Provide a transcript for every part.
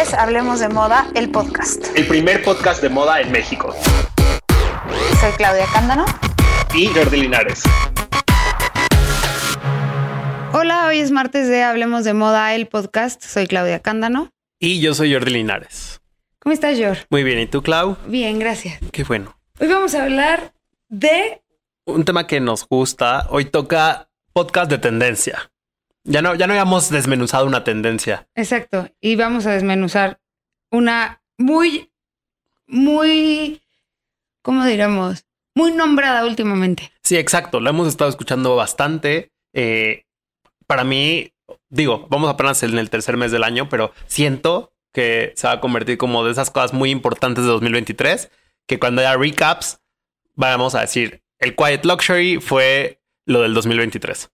es Hablemos de Moda, el podcast. El primer podcast de moda en México. Soy Claudia Cándano. Y Jordi Linares. Hola, hoy es martes de Hablemos de Moda, el podcast. Soy Claudia Cándano. Y yo soy Jordi Linares. ¿Cómo estás, Jor? Muy bien, ¿y tú, Clau? Bien, gracias. Qué bueno. Hoy vamos a hablar de... Un tema que nos gusta. Hoy toca podcast de tendencia. Ya no, ya no habíamos desmenuzado una tendencia. Exacto. Y vamos a desmenuzar una muy, muy, ¿cómo diríamos? Muy nombrada últimamente. Sí, exacto. Lo hemos estado escuchando bastante. Eh, para mí, digo, vamos apenas en el tercer mes del año, pero siento que se va a convertir como de esas cosas muy importantes de 2023, que cuando haya recaps, vamos a decir, el Quiet Luxury fue lo del 2023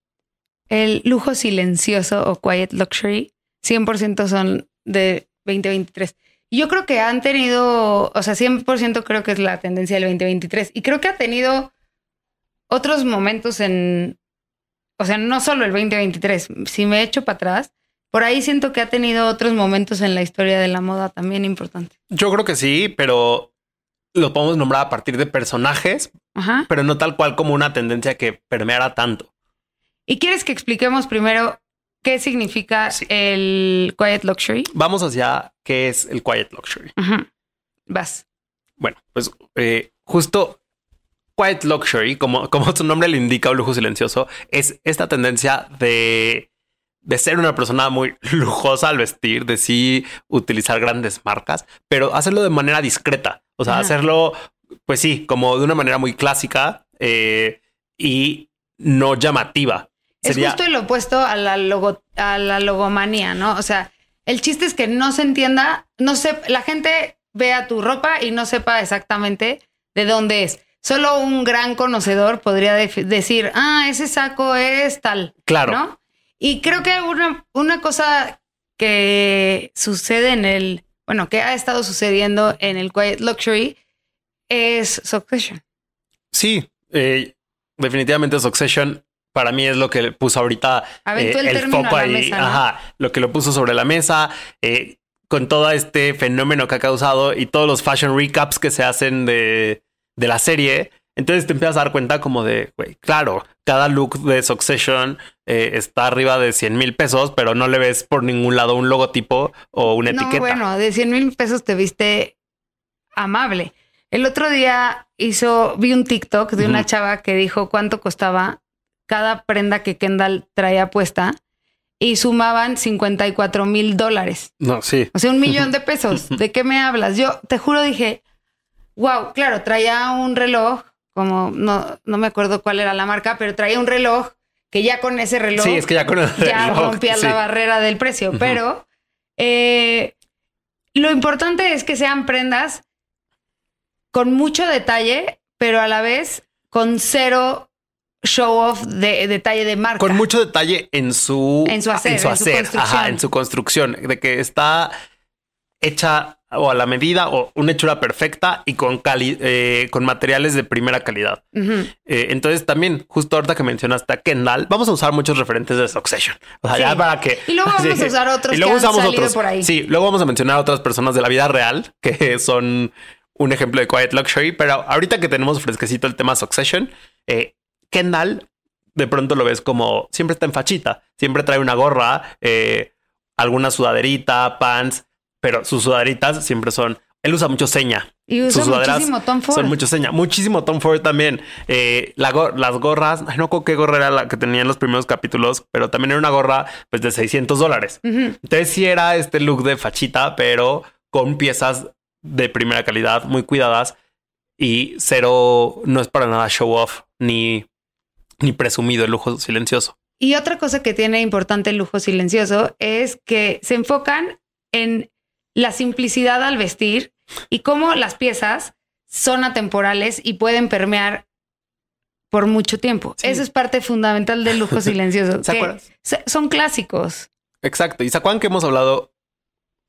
el lujo silencioso o quiet luxury 100% son de 2023. Y yo creo que han tenido, o sea, 100% creo que es la tendencia del 2023. Y creo que ha tenido otros momentos en, o sea, no solo el 2023. Si me echo para atrás, por ahí siento que ha tenido otros momentos en la historia de la moda también importantes. Yo creo que sí, pero lo podemos nombrar a partir de personajes, pero no tal cual como una tendencia que permeara tanto. ¿Y quieres que expliquemos primero qué significa el Quiet Luxury? Vamos hacia qué es el Quiet Luxury. Vas. Bueno, pues eh, justo Quiet Luxury, como, como su nombre le indica, un lujo silencioso, es esta tendencia de, de ser una persona muy lujosa al vestir, de sí utilizar grandes marcas, pero hacerlo de manera discreta. O sea, hacerlo, pues sí, como de una manera muy clásica eh, y no llamativa. Es justo el opuesto a la, logo, a la logomanía, ¿no? O sea, el chiste es que no se entienda, no sé, la gente vea tu ropa y no sepa exactamente de dónde es. Solo un gran conocedor podría decir, ah, ese saco es tal. Claro. ¿no? Y creo que una, una cosa que sucede en el, bueno, que ha estado sucediendo en el Quiet Luxury es Succession. Sí, eh, definitivamente Succession para mí es lo que puso ahorita eh, el, foco ahí, ajá, lo que lo puso sobre la mesa, eh, con todo este fenómeno que ha causado y todos los fashion recaps que se hacen de, de la serie. Entonces te empiezas a dar cuenta como de, güey, claro, cada look de Succession eh, está arriba de 100 mil pesos, pero no le ves por ningún lado un logotipo o una no, etiqueta. Bueno, de 100 mil pesos te viste amable. El otro día hizo, vi un TikTok de una chava que dijo cuánto costaba cada prenda que Kendall traía puesta y sumaban 54 mil dólares. No, sí. O sea, un millón de pesos. ¿De qué me hablas? Yo te juro dije, wow, claro, traía un reloj, como no, no me acuerdo cuál era la marca, pero traía un reloj que ya con ese reloj. Sí, es que ya con el ya rompía la barrera del precio. Pero eh, lo importante es que sean prendas con mucho detalle, pero a la vez con cero show off de, detalle de marca. Con mucho detalle en su, en su hacer, en su, construcción. en su construcción, de que está hecha o a la medida o una hechura perfecta y con eh, con materiales de primera calidad. Eh, entonces también, justo ahorita que mencionaste a Kendall, vamos a usar muchos referentes de Succession. O sea, ya para que... Y luego vamos a usar otros y luego usamos otros. por ahí. Sí, luego vamos a mencionar a otras personas de la vida real que son un ejemplo de Quiet Luxury, pero ahorita que tenemos fresquecito el tema Succession, eh, Kendall de pronto lo ves como siempre está en fachita, siempre trae una gorra, eh, alguna sudaderita, pants, pero sus sudaderitas siempre son. Él usa mucho seña. Y usa muchísimo Tom Ford. Son mucho seña. Muchísimo Tom Ford también. Eh, las gorras, no sé qué gorra era la que tenía en los primeros capítulos, pero también era una gorra pues de 600 dólares. Entonces sí era este look de fachita, pero con piezas de primera calidad, muy cuidadas y cero, no es para nada show off ni ni presumido el lujo silencioso. Y otra cosa que tiene importante el lujo silencioso es que se enfocan en la simplicidad al vestir y cómo las piezas son atemporales y pueden permear por mucho tiempo. Eso es parte fundamental del lujo silencioso. son clásicos. Exacto. Y se acuerdan que hemos hablado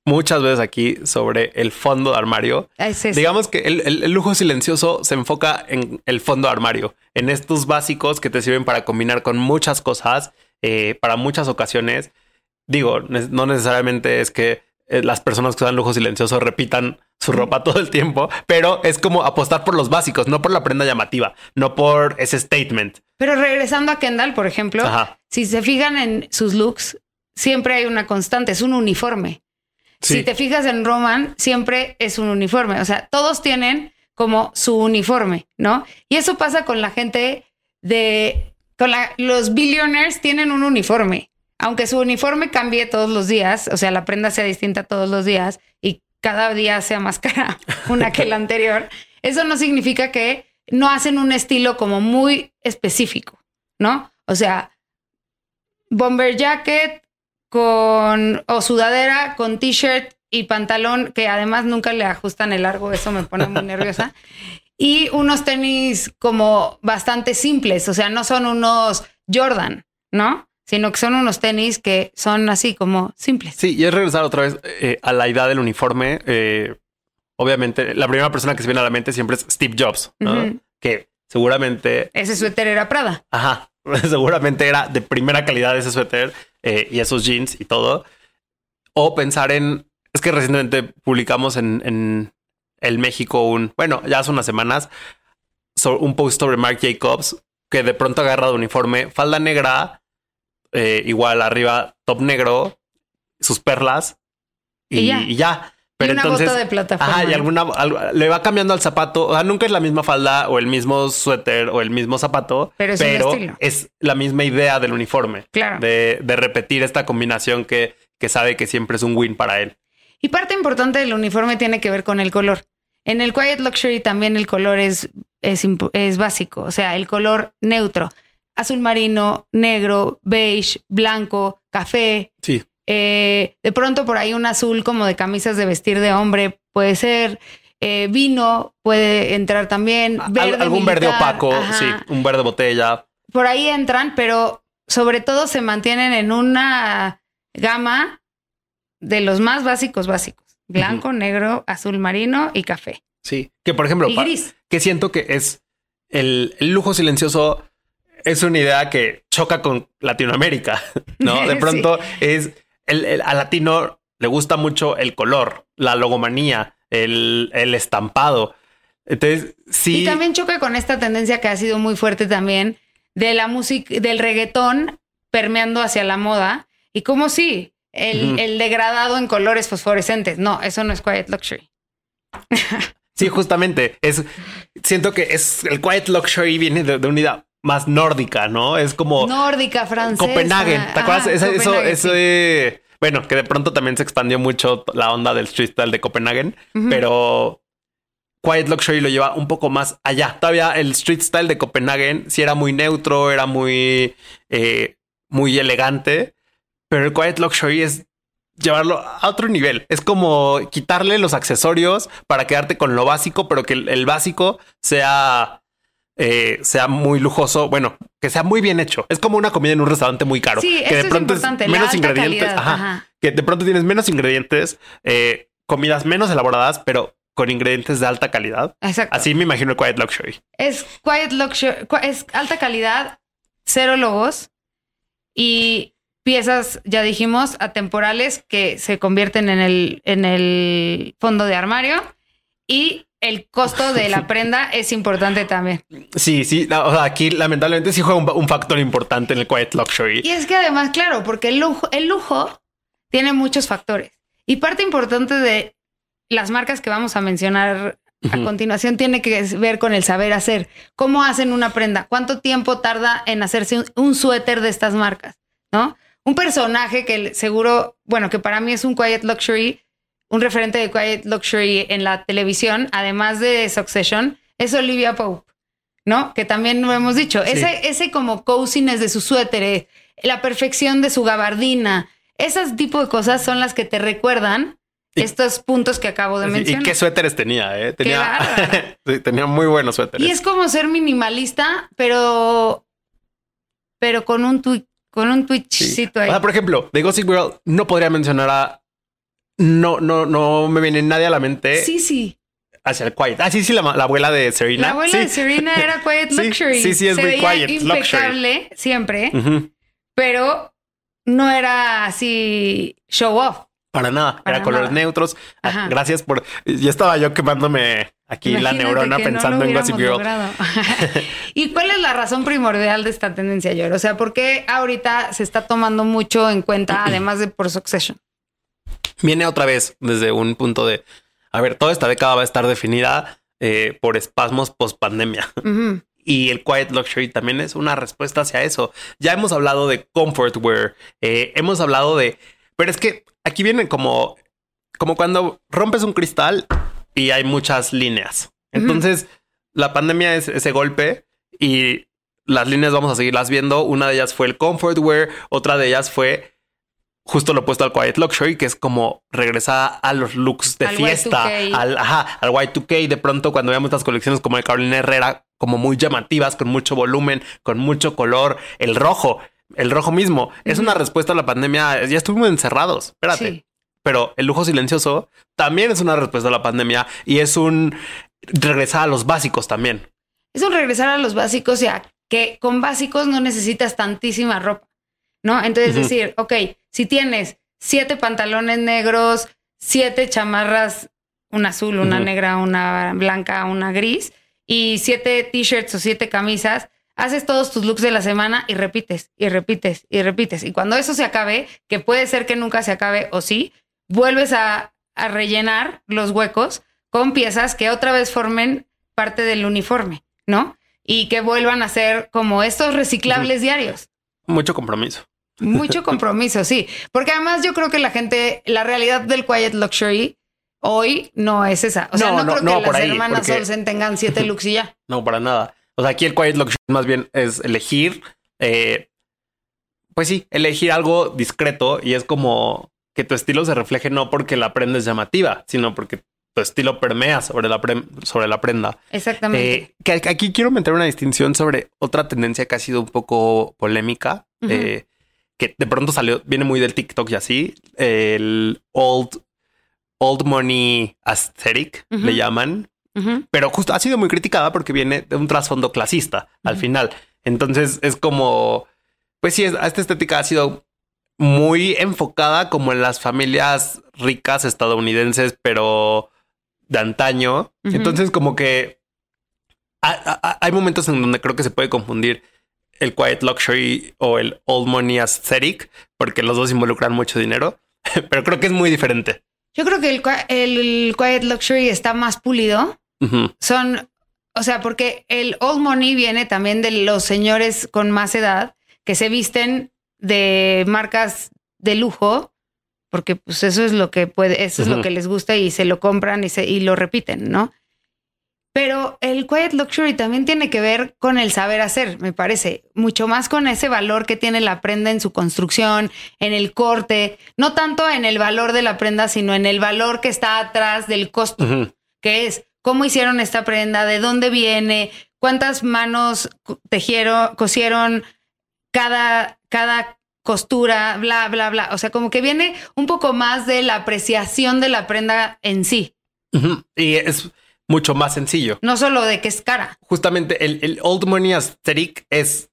muchas veces aquí sobre el fondo de armario. Digamos que el, lujo silencioso se enfoca en el fondo de armario, en estos básicos que te sirven para combinar con muchas cosas, eh, para muchas ocasiones. Digo, no necesariamente es que eh, las personas que usan lujo silencioso repitan su ropa todo el tiempo, pero es como apostar por los básicos, no por la prenda llamativa, no por ese statement. Pero regresando a Kendall, por ejemplo, si se fijan en sus looks, siempre hay una constante, es un uniforme. Si te fijas en Roman, siempre es un uniforme. O sea, todos tienen como su uniforme, ¿no? Y eso pasa con la gente de, con los billionaires tienen un uniforme. Aunque su uniforme cambie todos los días, o sea, la prenda sea distinta todos los días y cada día sea más cara una que la anterior, eso no significa que no hacen un estilo como muy específico, ¿no? O sea, bomber jacket con o sudadera con t-shirt y pantalón que además nunca le ajustan el largo, eso me pone muy nerviosa. Y unos tenis como bastante simples, o sea, no son unos Jordan, ¿no? Sino que son unos tenis que son así como simples. Sí, y es regresar otra vez eh, a la idea del uniforme. Eh, obviamente, la primera persona que se viene a la mente siempre es Steve Jobs, ¿no? Que seguramente... Ese suéter era Prada. Ajá, seguramente era de primera calidad ese suéter eh, y esos jeans y todo. O pensar en es que recientemente publicamos en, el México un, bueno, ya hace unas semanas, un post sobre Mark Jacobs que de pronto agarra de uniforme, falda negra, eh, igual arriba, top negro, sus perlas y, ya. Pero una entonces, de plataforma. Ajá, y alguna le va cambiando al zapato. O sea, nunca es la misma falda o el mismo suéter o el mismo zapato, pero es, la misma idea del uniforme. Claro. De, de repetir esta combinación que, que sabe que siempre es un win para él. Y parte importante del uniforme tiene que ver con el color. En el Quiet Luxury también el color es, es, básico, o sea, el color neutro. Azul marino, negro, beige, blanco, café. Sí. Eh, de pronto por ahí un azul como de camisas de vestir de hombre puede ser. Eh, vino puede entrar también. algún verde opaco, sí, un verde botella. Por ahí entran, pero sobre todo se mantienen en una gama de los más básicos básicos. Blanco, negro, azul marino y café. Sí, que por ejemplo, que siento que es el, lujo silencioso es una idea que choca con Latinoamérica, ¿no? De pronto es el, al latino le gusta mucho el color, la logomanía, el, el estampado. Entonces, sí. Y también choca con esta tendencia que ha sido muy fuerte también de la música, del reggaetón permeando hacia la moda. Y como sí, el, degradado en colores fosforescentes. No, eso no es Quiet Luxury. sí, justamente. Es siento que es el Quiet Luxury viene de, una idea más nórdica, ¿no? Es como nórdica, francesa. Copenhague. ¿Te acuerdas? eso, eso, de, bueno, que de pronto también se expandió mucho la onda del street style de Copenhagen, pero Quiet Luxury lo lleva un poco más allá. Todavía el street style de Copenhagen sí era muy neutro, era muy, eh, muy elegante, pero el Quiet Luxury es llevarlo a otro nivel. Es como quitarle los accesorios para quedarte con lo básico, pero que el, básico sea, eh, sea muy lujoso. Bueno, que sea muy bien hecho. Es como una comida en un restaurante muy caro. Sí, que de pronto es, menos ingredientes. Ajá, Que de pronto tienes menos ingredientes, eh, comidas menos elaboradas, pero con ingredientes de alta calidad. Exacto. Así me imagino el Quiet Luxury. Es Quiet Luxury, es alta calidad, cero logos y piezas, ya dijimos, atemporales que se convierten en el, en el fondo de armario y el costo de la prenda es importante también. Sí, sí, aquí lamentablemente sí juega un, factor importante en el quiet luxury. Y es que además, claro, porque el lujo, el lujo tiene muchos factores y parte importante de las marcas que vamos a mencionar a continuación tiene que ver con el saber hacer. ¿Cómo hacen una prenda? ¿Cuánto tiempo tarda en hacerse un suéter de estas marcas? ¿No? un personaje que seguro, bueno, que para mí es un quiet luxury, un referente de quiet luxury en la televisión, además de Succession, es Olivia Pope, ¿no? Que también lo hemos dicho. Ese, ese como coziness de su suéter, la perfección de su gabardina, esas tipo de cosas son las que te recuerdan estos puntos que acabo de mencionar. Y qué suéteres tenía, ¿eh? Tenía, tenía muy buenos suéteres. Y es como ser minimalista, pero, pero con un tweet con un Twitchcito ahí. por ejemplo, de Gossip Girl no podría mencionar a. No, no, no me viene nadie a la mente. Sí, sí. Hacia el Quiet. Ah, sí, sí, la, abuela de Serena. La abuela de Serena era Quiet Luxury. Sí, sí, es muy Quiet impecable siempre, pero no era así show off. Para nada, Para era colores neutros. Ah, Ajá. Gracias por. Ya estaba yo quemándome aquí la neurona no pensando en Gossip Girl. ¿Y cuál es la razón primordial de esta tendencia, Yor? O sea, ¿por qué ahorita se está tomando mucho en cuenta, además de por Succession? Viene otra vez desde un punto de. A ver, toda esta década va a estar definida eh, por espasmos post pandemia. Y el quiet luxury también es una respuesta hacia eso. Ya hemos hablado de comfort wear, eh, hemos hablado de, pero es que aquí viene como, como cuando rompes un cristal y hay muchas líneas. Entonces, la pandemia es ese golpe y las líneas vamos a seguirlas viendo. Una de ellas fue el comfort wear, otra de ellas fue justo lo opuesto al quiet luxury, que es como regresar a los looks de Al fiesta, Y2K. al, ajá, al Y2K. De pronto, cuando veamos estas colecciones como de Carolina Herrera, como muy llamativas, con mucho volumen, con mucho color, el rojo, el rojo mismo, es una respuesta a la pandemia. Ya estuvimos encerrados, espérate. Sí. Pero el lujo silencioso también es una respuesta a la pandemia y es un regresar a los básicos también. Es un regresar a los básicos y a que con básicos no necesitas tantísima ropa, ¿no? Entonces decir, ok, si tienes siete pantalones negros, siete chamarras, una azul, una negra, una blanca, una gris, y siete t-shirts o siete camisas, haces todos tus looks de la semana y repites, y repites, y repites. Y cuando eso se acabe, que puede ser que nunca se acabe o sí, vuelves a, a rellenar los huecos con piezas que otra vez formen parte del uniforme, ¿no? Y que vuelvan a ser como estos reciclables diarios. Mucho compromiso. Mucho compromiso, sí. Porque además yo creo que la gente, la realidad del quiet luxury hoy no es esa. O sea, No, no, no, creo no, que las ahí, hermanas porque- Olsen tengan siete looks y ya. No, para nada. O sea, aquí el quiet luxury más bien es elegir, eh, pues sí, elegir algo discreto y es como que tu estilo se refleje no porque la prenda es llamativa, sino porque tu estilo permea sobre la, pre- sobre la prenda. Exactamente. Eh, que aquí quiero meter una distinción sobre otra tendencia que ha sido un poco polémica, eh, que de pronto salió, viene muy del TikTok y así, el old, old money aesthetic, le llaman, pero justo ha sido muy criticada porque viene de un trasfondo clasista al final. Entonces es como, pues sí, es- esta estética ha sido muy enfocada como en las familias ricas estadounidenses, pero de antaño. Entonces como que ha- ha- hay momentos en donde creo que se puede confundir el quiet luxury o el old money aesthetic, porque los dos involucran mucho dinero, pero creo que es muy diferente. Yo creo que el, qui- el quiet luxury está más pulido. Son, o sea, porque el old money viene también de los señores con más edad que se visten de marcas de lujo, porque pues eso es lo que puede, eso es lo que les gusta y se lo compran y, se, y lo repiten, ¿no? Pero el quiet luxury también tiene que ver con el saber hacer, me parece, mucho más con ese valor que tiene la prenda en su construcción, en el corte, no tanto en el valor de la prenda, sino en el valor que está atrás del costo que es cómo hicieron esta prenda, de dónde viene, cuántas manos tejieron, cosieron cada, cada costura, bla, bla, bla. O sea, como que viene un poco más de la apreciación de la prenda en sí. Y es mucho más sencillo. no solo de que es cara. Justamente el, el old money aesthetic es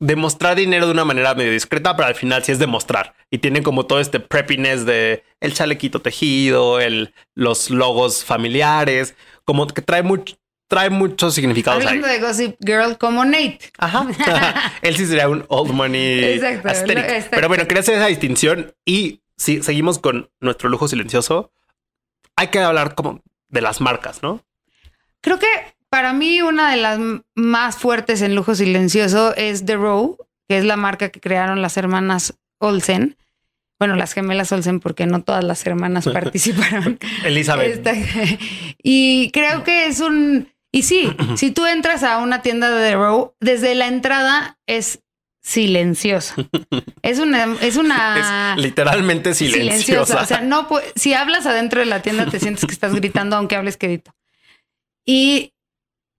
demostrar dinero de una manera medio discreta, pero al final sí es demostrar. Y tiene como todo este preppiness de el chalequito tejido, el, los logos familiares, como que trae mucho, trae muchos significados ahí. Hablando de Gossip Girl como Nate. Ajá. Él sí sería un old money exacto. Pero bueno, quería hacer esa distinción y si seguimos con nuestro lujo silencioso, hay que hablar como de las marcas, ¿no? Creo que para mí una de las más fuertes en lujo silencioso es The Row, que es la marca que crearon las hermanas Olsen. Bueno, las gemelas Olsen, porque no todas las hermanas participaron. Elizabeth. Esta- y creo que es un... Y sí, si tú entras a una tienda de The Row, desde la entrada es silenciosa. Es una... Es una es literalmente silenciosa. O sea, no si hablas adentro de la tienda te sientes que estás gritando aunque hables quedito. Y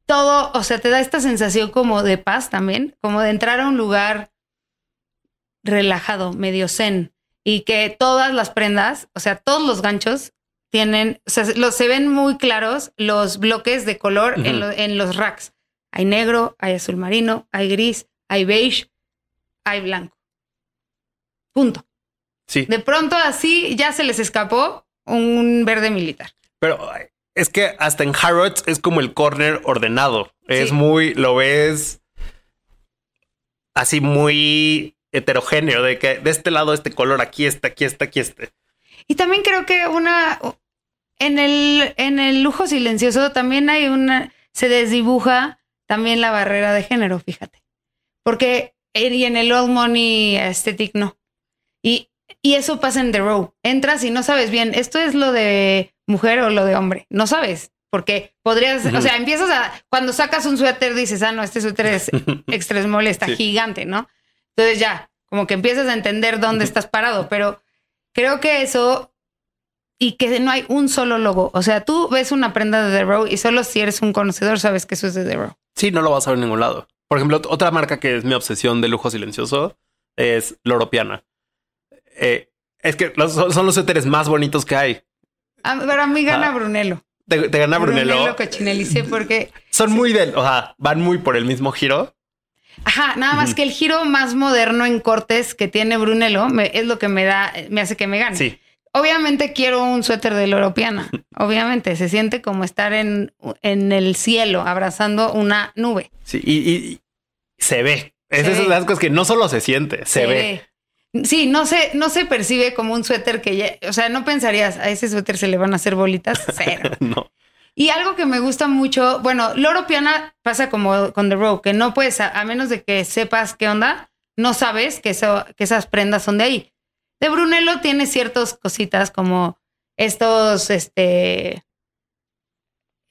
todo, o sea, te da esta sensación como de paz también, como de entrar a un lugar relajado, medio zen y que todas las prendas, o sea, todos los ganchos tienen, o sea, los, se ven muy claros los bloques de color en, lo- en los racks. Hay negro, hay azul marino, hay gris, hay beige, hay blanco. Punto. Sí. De pronto así ya se les escapó un verde militar. Pero es que hasta en Harrods es como el corner ordenado. Es Sí. muy, lo ves así muy heterogéneo de que de este lado este color, aquí está, aquí está, aquí este. Y también creo que una en el en el lujo silencioso también hay una se desdibuja también la barrera de género, fíjate. Porque y en el old money aesthetic no. Y y eso pasa en The Row. Entras y no sabes bien, esto es lo de mujer o lo de hombre. No sabes, porque podrías, Ujú. o sea, empiezas a cuando sacas un suéter dices, "Ah, no, este suéter es extra small, está Sí. gigante, ¿no? Entonces ya, como que empiezas a entender dónde estás parado, pero creo que eso y que no hay un solo logo. O sea, tú ves una prenda de The Row y solo si eres un conocedor sabes que eso es de The Row. Sí, no lo vas a ver en ningún lado. Por ejemplo, ot- otra marca que es mi obsesión de lujo silencioso es Loropiana. Eh, es que los- son los suéteres más bonitos que hay. A, pero a mí gana Ah, Brunello. Te, te gana Brunello. Brunello cochinelicé porque, Son muy del, o sea, van muy por el mismo giro. ajá, nada más que el giro más moderno en cortes que tiene Brunello me- es lo que me da, me hace que me gane. Sí, Obviamente quiero un suéter de Loropiana. Obviamente se siente como estar en, en el cielo abrazando una nube. sí. Y, y- se ve. Es Se esas ve. las cosas que no solo se siente, se, ve. Sí, no se, no se percibe como un suéter que ya, o sea, no pensarías, a ese suéter se le van a hacer bolitas, cero. No. y algo que me gusta mucho, bueno, Loro Piana pasa como con The Row, que no puedes, a, a menos de que sepas qué onda, no sabes que, eso, que esas prendas son de ahí. De Brunello tiene ciertas cositas como estos, este,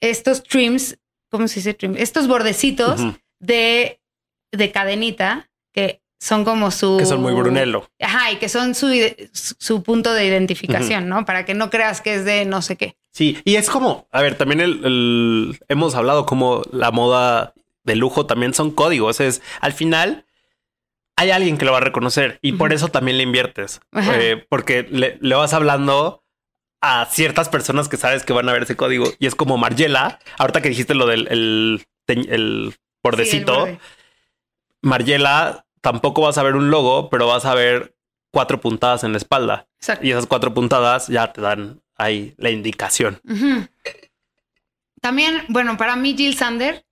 estos trims, ¿cómo se dice trim? Estos bordecitos de, de cadenita que son como su... Que son muy Brunello. Ajá, y que son su, su punto de identificación, ¿no? Para que no creas que es de no sé qué. Sí, y es como, a ver, también el, el- hemos hablado como la moda de lujo también son códigos. Es al final hay alguien que lo va a reconocer y por eso también le inviertes. Eh, porque le, le vas hablando a ciertas personas que sabes que van a ver ese código y es como Margiela. Ahorita que dijiste lo del el, el Sí, bordecito, borde. Margiela tampoco vas a ver un logo, pero vas a ver cuatro puntadas en la espalda Exacto. y esas cuatro puntadas ya te dan ahí la indicación. También, bueno, para mí Jill Sander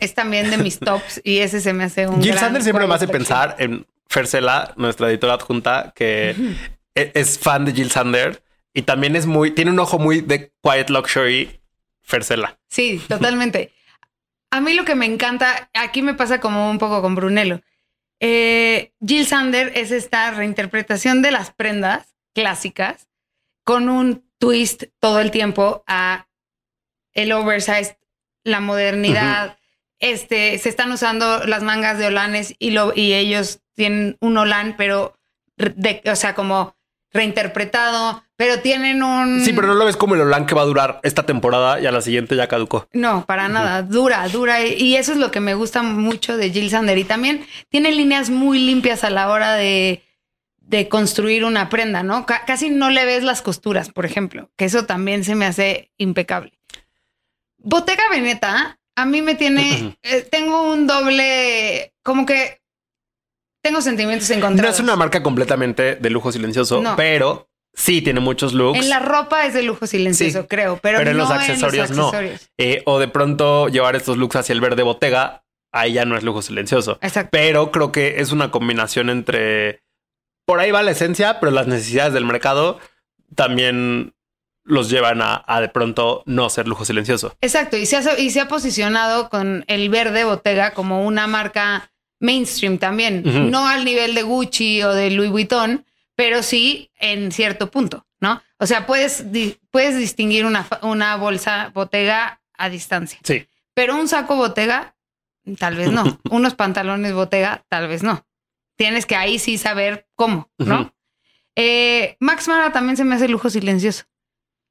es también de mis tops y ese se me hace un Jill gran Sanders siempre me hace pensar en Fercela, nuestra editora adjunta, que e- es fan de Jill Sander y también es muy, tiene un ojo muy de quiet luxury Fercela. Sí, totalmente. A mí lo que me encanta, aquí me pasa como un poco con Brunello. Eh, Jill Sander es esta reinterpretación de las prendas clásicas con un twist todo el tiempo a el oversized, la modernidad. Este se están usando las mangas de olanes y lo y ellos tienen un olán, pero de, o sea, como reinterpretado, pero tienen un Sí, pero no lo ves como el Olan que va a durar esta temporada y a la siguiente ya caducó. no, para nada. Dura, dura. Y eso es lo que me gusta mucho de Jill Sander. Y también tiene líneas muy limpias a la hora de, de construir una prenda, ¿no? Ca- casi no le ves las costuras, por ejemplo, que eso también se me hace impecable. Bottega Veneta, a mí me tiene, eh, tengo un doble, como que tengo sentimientos No encontrados. es una marca completamente de lujo silencioso, No. pero sí tiene muchos looks. En la ropa es de lujo silencioso, Sí, creo, pero, pero en los no accesorios en no. los accesorios. Eh, o de pronto llevar estos looks hacia el verde botega, ahí ya no es lujo silencioso. Exacto. Pero creo que es una combinación entre por ahí va la esencia, pero las necesidades del mercado también los llevan a, a de pronto no ser lujo silencioso. Exacto, y se, ha, y se ha posicionado con el verde Bottega como una marca mainstream también, no al nivel de Gucci o de Louis Vuitton, pero sí en cierto punto, ¿no? O sea, puedes, di- puedes distinguir una, una bolsa Bottega a distancia, Sí. pero un saco Bottega, tal vez no, unos pantalones Bottega, tal vez no. Tienes que ahí sí saber cómo, ¿no? Eh, Max Mara también se me hace lujo silencioso.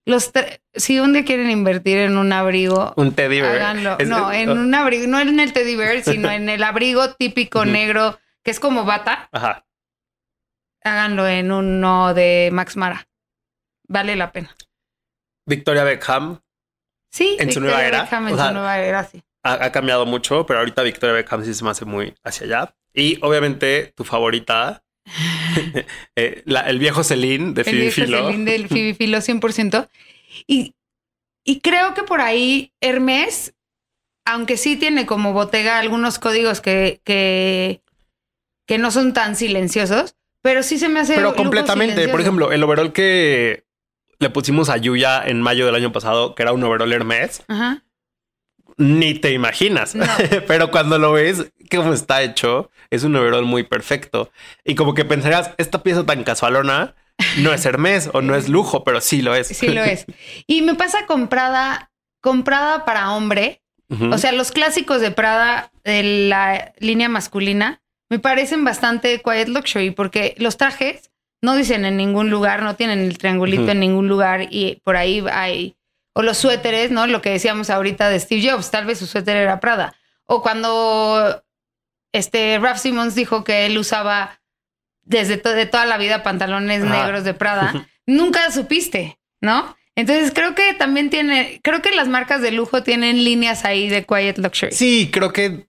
Los si un día quieren invertir en un abrigo, Un teddy bear. háganlo. No, en un abrigo, no en el teddy bear, sino en el abrigo típico negro, que es como bata, Ajá. háganlo en uno de Max Mara. Vale la pena. Victoria Beckham Sí, En su nueva era, Beckham en o sea, su nueva era, sí. ha, ha cambiado mucho, pero ahorita Victoria Beckham sí se me hace muy hacia allá. Y obviamente tu favorita, Eh, la- el viejo Celine de el Phoebe viejo Philo. Celine del Phoebe Philo 100%. Y, y creo que por ahí Hermes, aunque sí tiene como botega algunos códigos que, que, que no son tan silenciosos, pero sí se me hace... Pero completamente. Por ejemplo, el overall que le pusimos a Yuya en mayo del año pasado, que era un overall Hermes, Ajá. Ni te imaginas. No. Pero cuando lo ves, cómo está hecho, es un overall muy perfecto. Y como que pensarías, esta pieza tan casualona no es Hermes o no es lujo, pero sí lo es. Sí lo es. Y me pasa comprada, comprada para hombre. O sea, los clásicos de Prada de la línea masculina me parecen bastante quiet luxury porque los trajes no dicen en ningún lugar, no tienen el triangulito en ningún lugar y por ahí hay o los suéteres, ¿no? Lo que decíamos ahorita de Steve Jobs, tal vez su suéter era Prada. O cuando este Ralph Simmons dijo que él usaba desde to- de toda la vida pantalones Ajá. negros de Prada, nunca supiste, ¿no? Entonces creo que también tiene, creo que las marcas de lujo tienen líneas ahí de quiet luxury. Sí, creo que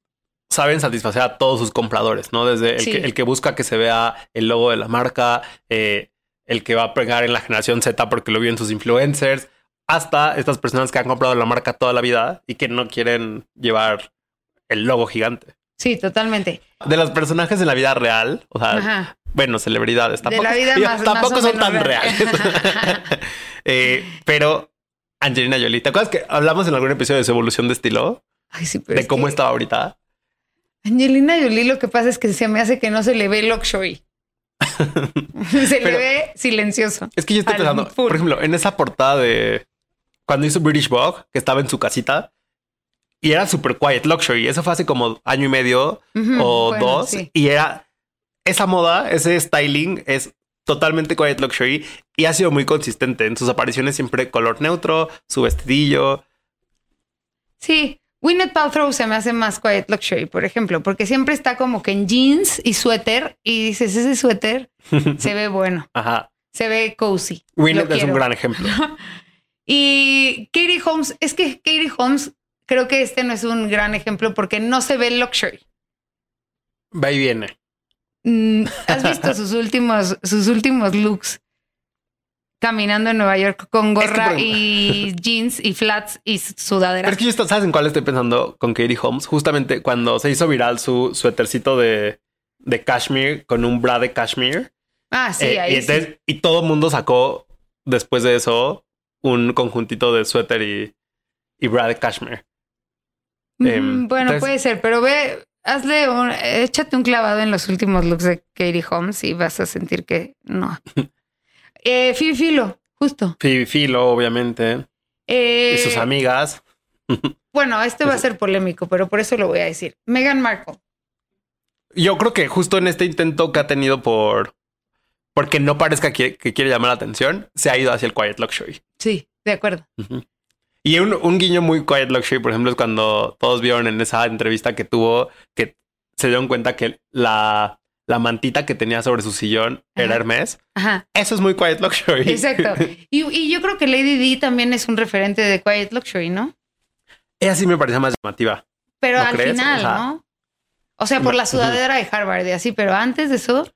saben satisfacer a todos sus compradores, ¿no? Desde el, Sí. que, el que busca que se vea el logo de la marca, eh, el que va a pegar en la generación Z porque lo vio en sus influencers, hasta estas personas que han comprado la marca toda la vida y que no quieren llevar el logo gigante. Sí, totalmente. De los personajes en la vida real, o sea, Ajá. bueno, celebridades, De tampoco, la vida digo, más- tampoco más son tan reales. real. Eh, pero Angelina Jolie, ¿te acuerdas que hablamos en algún episodio de su evolución de estilo? Ay, sí, pero de es cómo que estaba ahorita. Angelina Jolie lo que pasa es que se me hace que no se le ve luxury. se le ve silencioso. Es que yo estoy pensando, por ejemplo, en esa portada de cuando hizo British Vogue, que estaba en su casita y era super quiet luxury. Eso fue hace como año y medio o bueno, dos. sí. Y era esa moda, ese styling es totalmente quiet luxury y ha sido muy consistente en sus apariciones siempre color neutro, su vestidillo. Sí, Gwyneth Paltrow se me hace más quiet luxury, por ejemplo, porque siempre está como que en jeans y suéter y dices, ese suéter se ve bueno, Ajá. se ve cozy. Lo es un gran ejemplo. Y Katie Holmes, es que Katie Holmes, creo que este no es un gran ejemplo porque no se ve luxury. Va y viene. Mm, ¿Has visto sus últimos, sus últimos looks? Caminando en Nueva York con gorra y jeans y flats y Pero sudadera. es que yo sabes en cuál estoy pensando con Katie Holmes, justamente cuando se hizo viral su suétercito de, de cashmere con un bra de cashmere. Ah, sí, Eh, ahí y, sí. y todo el mundo sacó después de eso un conjuntito de suéter y, y bra de cashmere. Mm, em, bueno, entonces- puede ser, pero ve, hazle un, échate un clavado en los últimos looks de Katie Holmes y vas a sentir que no. eh, Philo, justo. Philo, obviamente, Eh, y sus amigas. bueno, este va a ser polémico, pero por eso lo voy a decir. Meghan Markle. Yo creo que justo en este intento que ha tenido por porque no parezca que, que quiere llamar la atención, se ha ido hacia el quiet luxury. Sí, de acuerdo. Y un, un guiño muy quiet luxury, por ejemplo, es cuando todos vieron en esa entrevista que tuvo que se dieron cuenta que la, la mantita que tenía sobre su sillón era. Hermes. Ajá. Eso es muy quiet luxury. Exacto. Y, y yo creo que Lady D también es un referente de Quiet Luxury, ¿no? Ella sí me parece más llamativa. Pero ¿No al crees? final, ¿no? O sea, por la sudadera de Harvard y así, pero antes de eso,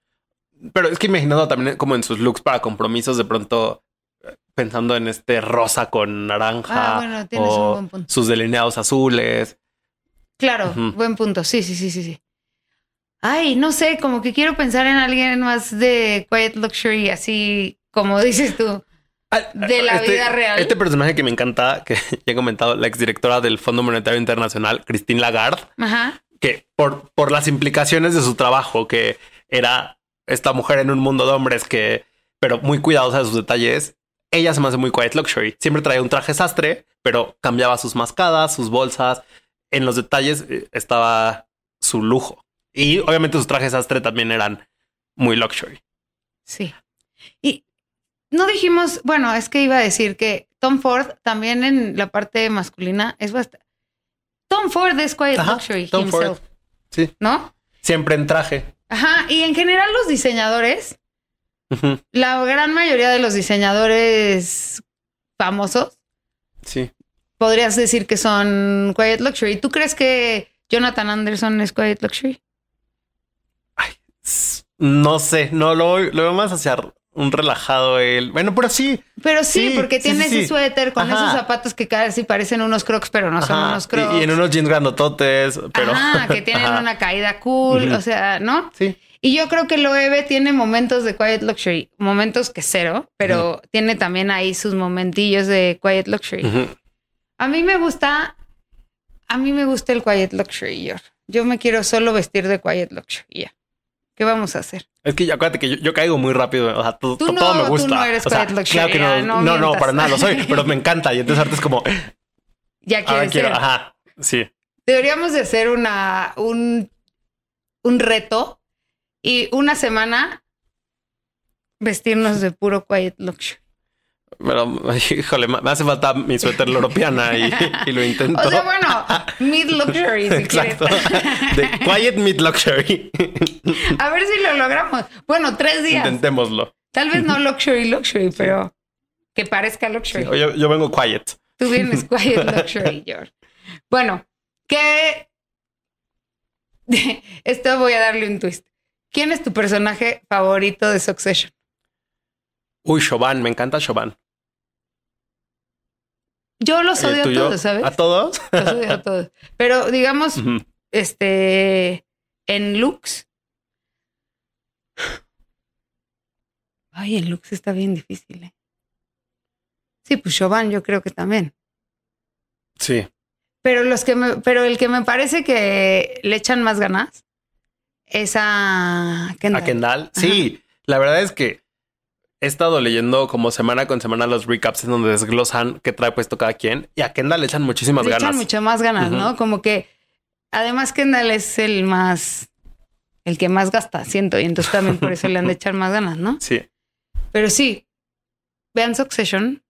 Pero es que imaginando también como en sus looks para compromisos, de pronto eh, pensando en este rosa con naranja Ah, bueno, tienes un o buen punto. sus delineados azules. claro, buen punto. Sí, sí, sí, sí, sí. Ay, no sé, como que quiero pensar en alguien más de Quiet Luxury, así como dices tú. Ah, De la vida real. Este personaje que me encanta, que ya he comentado, la exdirectora del Fondo Monetario Internacional, Christine Lagarde, Ajá. que por, por las implicaciones de su trabajo, que era esta mujer en un mundo de hombres que, pero muy cuidadosa de sus detalles, ella se me hace muy quiet luxury. Siempre traía un traje sastre, pero cambiaba sus mascadas, sus bolsas. En los detalles eh, estaba su lujo. Y obviamente sus trajes sastre también eran muy luxury. Sí. Y no dijimos, bueno, es que iba a decir que Tom Ford también en la parte masculina es bastante. Tom Ford es Quiet Ajá, Luxury Tom Ford. himself, Sí. ¿no? Siempre en traje. Ajá. Y en general los diseñadores, la gran mayoría de los diseñadores famosos, Sí. podrías decir que son Quiet Luxury. ¿Tú crees que Jonathan Anderson es Quiet Luxury? No sé, no lo, lo veo más hacia un relajado él. Bueno, pero sí. Pero sí, Sí, porque sí, tiene sí, ese suéter con Ajá. esos zapatos que casi parecen unos crocs, pero no son unos crocs. Y, en unos jeans grandototes, pero. Ajá, que tienen Ajá. una caída cool, o sea, ¿no? Sí. Y yo creo que Loewe tiene momentos de quiet luxury, momentos que cero, pero tiene también ahí sus momentillos de quiet luxury. A mí me gusta, a mí me gusta el quiet luxury, yo. Yo me quiero solo vestir de quiet luxury, ya. ¿Qué vamos a hacer? Es que acuérdate que yo, yo caigo muy rápido. O sea, todo, Tú todo no, me tú gusta. no eres o sea, Claro que no, no no, no, mientas. para nada lo soy, pero me encanta. Y entonces ahorita es como, Ya quiero. Ajá, sí. Deberíamos de hacer una, un, un reto y una semana vestirnos de puro quiet luxury. Pero, híjole, me hace falta mi suéter loropiana y, y lo intento. O sea, bueno, mid luxury, si Exacto. De quiet mid luxury. A ver si lo logramos. Bueno, tres días. Intentémoslo. Tal vez no luxury, luxury, pero que parezca luxury. Yo, yo vengo quiet. Tú vienes quiet luxury, George. Bueno, ¿qué? Esto voy a darle un twist. ¿Quién es tu personaje favorito de Succession? Uy, Chauvin, me encanta Chauvin. Yo los ¿Y el odio a todos, ¿sabes? ¿A todos? Los odio a todos. Pero digamos, este, en Lux. Ay, en Lux está bien difícil. ¿eh? Sí, pues Chauvin yo creo que también. Sí. Pero los que me, pero el que me parece que le echan más ganas es a Kendall. A Kendall. Sí, la verdad es que he estado leyendo como semana con semana los recaps en donde desglosan qué trae puesto cada quien y a Kendall le echan muchísimas Le ganas. echan mucho más ganas. ¿no? Como que además Kendall es el más, el que más gasta, siento, y entonces también por eso le han de echar más ganas, ¿no? Sí. Pero sí, vean Succession.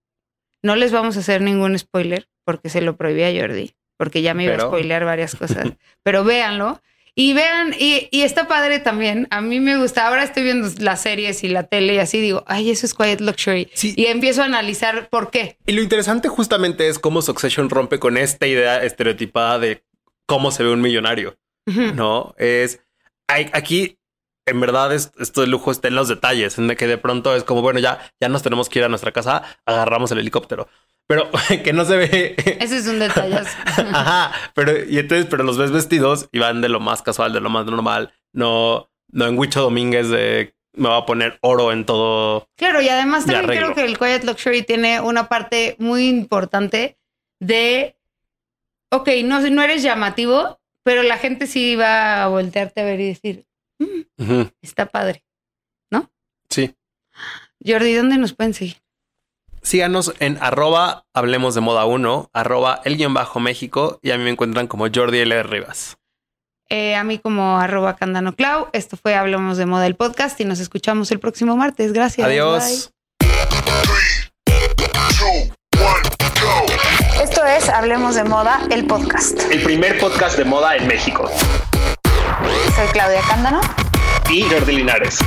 No les vamos a hacer ningún spoiler porque se lo prohibí a Jordi, porque ya me iba Pero- a spoilear varias cosas. Pero véanlo. Y vean, y, y está padre también. A mí me gusta. Ahora estoy viendo las series y la tele y así digo, ay, eso es Quiet Luxury. Sí. Y empiezo a analizar por qué. Y lo interesante justamente es cómo Succession rompe con esta idea estereotipada de cómo se ve un millonario. No es hay- aquí. En verdad, es- esto de lujo está en los detalles, en de que de pronto es como, bueno, ya, ya nos tenemos que ir a nuestra casa, agarramos el helicóptero. Pero que no se ve Ese es un detallazo. Ajá, pero y entonces, pero los ves vestidos y van de lo más casual, de lo más normal. No, no en Huicho Domínguez de me va a poner oro en todo. Claro, y además De también creo que el Quiet Luxury tiene una parte muy importante de, ok, no, no eres llamativo, pero la gente sí va a voltearte a ver y decir, Ujú, está padre. Sí. Jordi, ¿dónde nos pueden seguir? Síganos en arroba hablemos de moda 1, arroba el guion bajo México y a mí me encuentran como Jordi L. Rivas. Eh, a mí como arroba candano clau. Esto fue Hablamos de Moda el podcast y nos escuchamos el próximo martes. Gracias. Adiós. Bye. Esto es Hablemos de Moda el podcast. El primer podcast de moda en México. Soy Claudia Cándano. Y Jordi Linares.